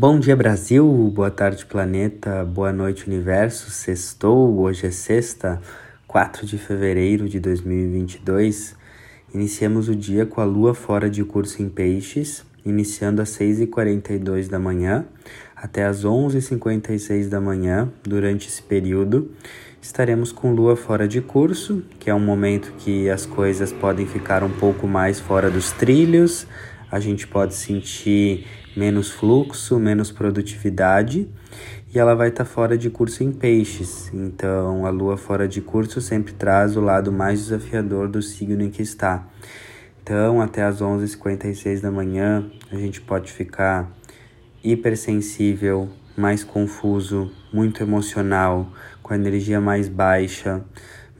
Bom dia Brasil, boa tarde planeta, boa noite universo, sextou, hoje é sexta, 4 de fevereiro de 2022. Iniciamos o dia com a lua fora de curso em peixes, iniciando às 6h42 da manhã até às 11h56 da manhã. Durante esse período, estaremos com lua fora de curso, que é um momento que as coisas podem ficar um pouco mais fora dos trilhos, a gente pode sentir menos fluxo, menos produtividade e ela vai estar tá fora de curso em peixes. Então, a lua fora de curso sempre traz o lado mais desafiador do signo em que está. Então, até as 11h56 da manhã, a gente pode ficar hipersensível, mais confuso, muito emocional, com a energia mais baixa,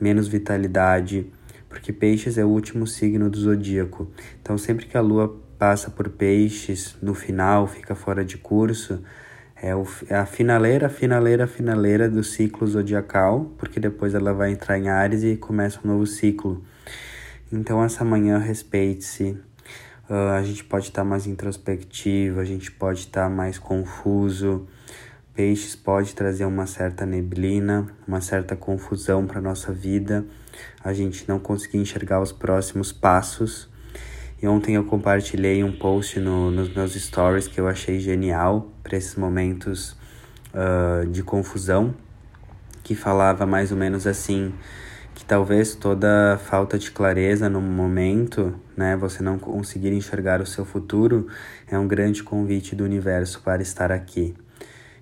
menos vitalidade, porque peixes é o último signo do zodíaco. Então, sempre que a lua passa por peixes, no final fica fora de curso, é, o, é a finaleira, finaleira, finaleira do ciclo zodiacal, porque depois ela vai entrar em Ares e começa um novo ciclo. Então, essa manhã, respeite-se. Uh, a gente pode estar tá mais introspectivo, a gente pode estar tá mais confuso. Peixes pode trazer uma certa neblina, uma certa confusão para nossa vida. A gente não conseguir enxergar os próximos passos. E ontem eu compartilhei um post no, nos meus stories que eu achei genial para esses momentos uh, de confusão, que falava mais ou menos assim que talvez toda falta de clareza no momento, né, você não conseguir enxergar o seu futuro, é um grande convite do universo para estar aqui.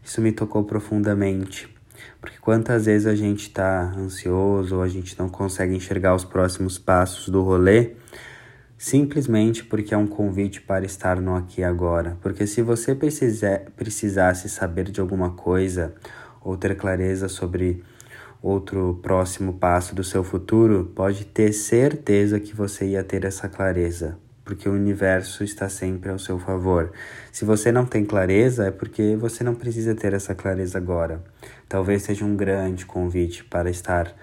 Isso me tocou profundamente, porque quantas vezes a gente está ansioso ou a gente não consegue enxergar os próximos passos do rolê, simplesmente porque é um convite para estar no aqui e agora. Porque se você precisar, precisasse saber de alguma coisa ou ter clareza sobre outro próximo passo do seu futuro, pode ter certeza que você ia ter essa clareza, porque o universo está sempre ao seu favor. Se você não tem clareza, é porque você não precisa ter essa clareza agora. Talvez seja um grande convite para estar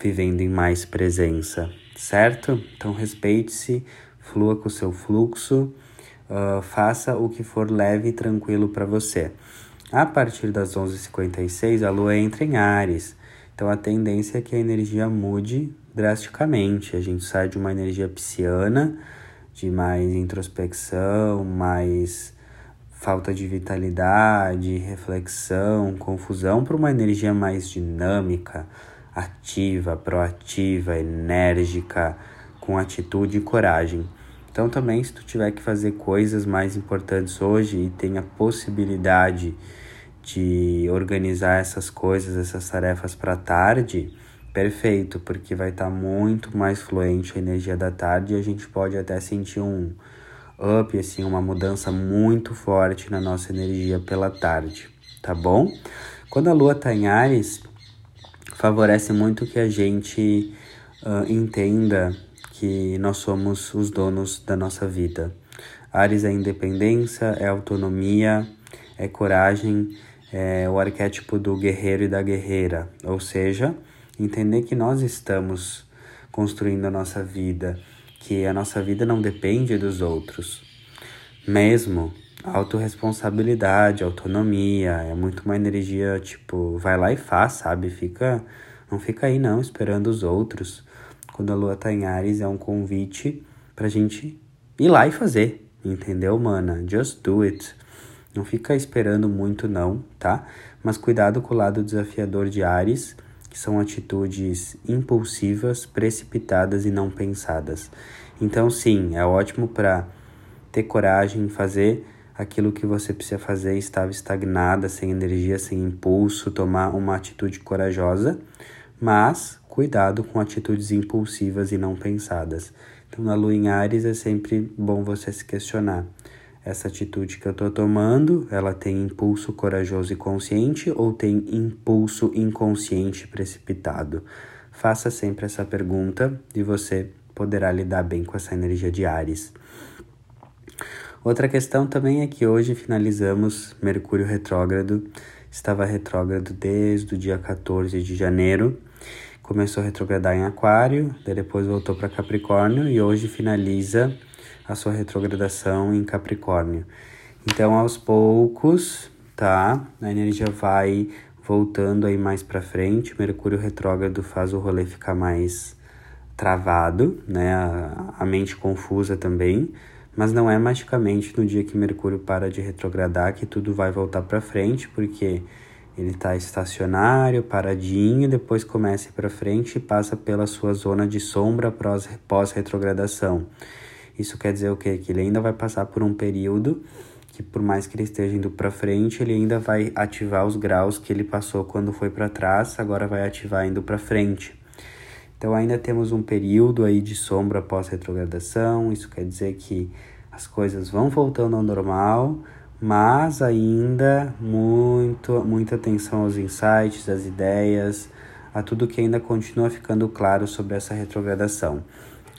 vivendo em mais presença certo? Então respeite-se, flua com o seu fluxo, uh, faça o que for leve e tranquilo para você. A partir das 11h56, a lua entra em Ares, então a tendência é que a energia mude drasticamente. A gente sai de uma energia pisciana, de mais introspecção, mais falta de vitalidade, reflexão, confusão, para uma energia mais dinâmica, ativa, proativa, enérgica, com atitude e coragem. Então também se tu tiver que fazer coisas mais importantes hoje e tem a possibilidade de organizar essas coisas, essas tarefas para tarde, perfeito, porque vai estar tá muito mais fluente a energia da tarde e a gente pode até sentir um up, assim, uma mudança muito forte na nossa energia pela tarde, tá bom? Quando a lua tá em Ares, favorece muito que a gente uh, entenda que nós somos os donos da nossa vida. Ares é independência, é autonomia, é coragem, é o arquétipo do guerreiro e da guerreira, ou seja, entender que nós estamos construindo a nossa vida, que a nossa vida não depende dos outros. Mesmo autorresponsabilidade, autonomia, é muito uma energia tipo, vai lá e faz, sabe? Fica, não fica aí não esperando os outros. Quando a lua tá em Ares é um convite pra gente ir lá e fazer, entendeu, mana? Just do it. Não fica esperando muito não, tá? Mas cuidado com o lado desafiador de Ares, que são atitudes impulsivas, precipitadas e não pensadas. Então, sim, é ótimo para ter coragem, fazer aquilo que você precisa fazer estava estagnada, sem energia, sem impulso, tomar uma atitude corajosa, mas cuidado com atitudes impulsivas e não pensadas. Então, na lua em Ares é sempre bom você se questionar. Essa atitude que eu estou tomando, ela tem impulso corajoso e consciente ou tem impulso inconsciente precipitado? Faça sempre essa pergunta e você poderá lidar bem com essa energia de Ares. Outra questão também é que hoje finalizamos Mercúrio retrógrado. Estava retrógrado desde o dia 14 de janeiro. Começou a retrogradar em Aquário, depois voltou para Capricórnio e hoje finaliza a sua retrogradação em Capricórnio. Então, aos poucos, tá? A energia vai voltando aí mais para frente. Mercúrio retrógrado faz o rolê ficar mais travado, né? A, a mente confusa também. Mas não é magicamente no dia que Mercúrio para de retrogradar que tudo vai voltar para frente, porque ele está estacionário, paradinho, depois começa para frente e passa pela sua zona de sombra pós-retrogradação. Isso quer dizer o quê? Que ele ainda vai passar por um período que por mais que ele esteja indo para frente, ele ainda vai ativar os graus que ele passou quando foi para trás, agora vai ativar indo para frente. Então ainda temos um período aí de sombra pós retrogradação, isso quer dizer que as coisas vão voltando ao normal, mas ainda muito muita atenção aos insights, às ideias, a tudo que ainda continua ficando claro sobre essa retrogradação.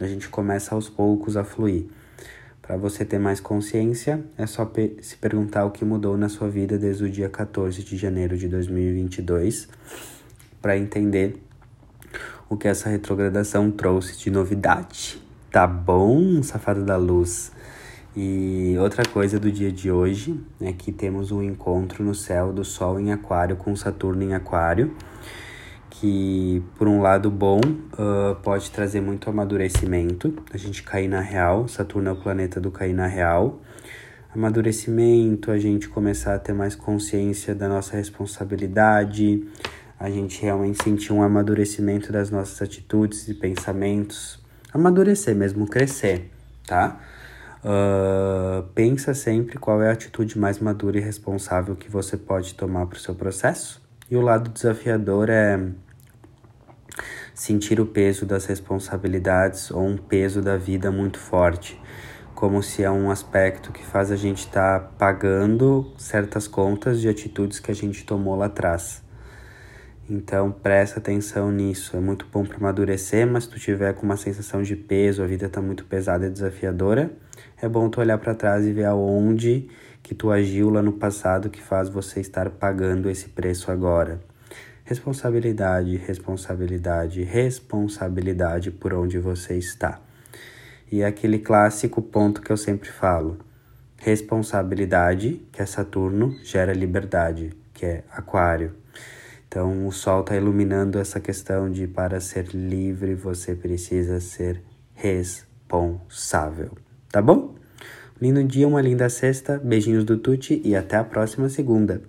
A gente começa aos poucos a fluir. Para você ter mais consciência, é só se perguntar o que mudou na sua vida desde o dia 14 de janeiro de 2022 para entender o que essa retrogradação trouxe de novidade. Tá bom, safado da luz? E outra coisa do dia de hoje é que temos um encontro no céu do Sol em Aquário com Saturno em Aquário que, por um lado bom, uh, pode trazer muito amadurecimento, a gente cair na real, Saturno é o planeta do cair na real, amadurecimento, a gente começar a ter mais consciência da nossa responsabilidade, a gente realmente sentir um amadurecimento das nossas atitudes e pensamentos, amadurecer mesmo, crescer, tá? Uh, pensa sempre qual é a atitude mais madura e responsável que você pode tomar para o seu processo. E o lado desafiador é sentir o peso das responsabilidades ou um peso da vida muito forte, como se é um aspecto que faz a gente estar tá pagando certas contas de atitudes que a gente tomou lá atrás. Então presta atenção nisso, é muito bom para amadurecer, mas se tu tiver com uma sensação de peso, a vida está muito pesada e desafiadora, é bom tu olhar para trás e ver aonde que tu agiu lá no passado que faz você estar pagando esse preço agora. Responsabilidade, responsabilidade, responsabilidade por onde você está. E é aquele clássico ponto que eu sempre falo. Responsabilidade, que é Saturno, gera liberdade, que é Aquário. Então o Sol está iluminando essa questão de para ser livre você precisa ser responsável. Tá bom? Lindo dia, uma linda sexta, beijinhos do Tuti e até a próxima segunda.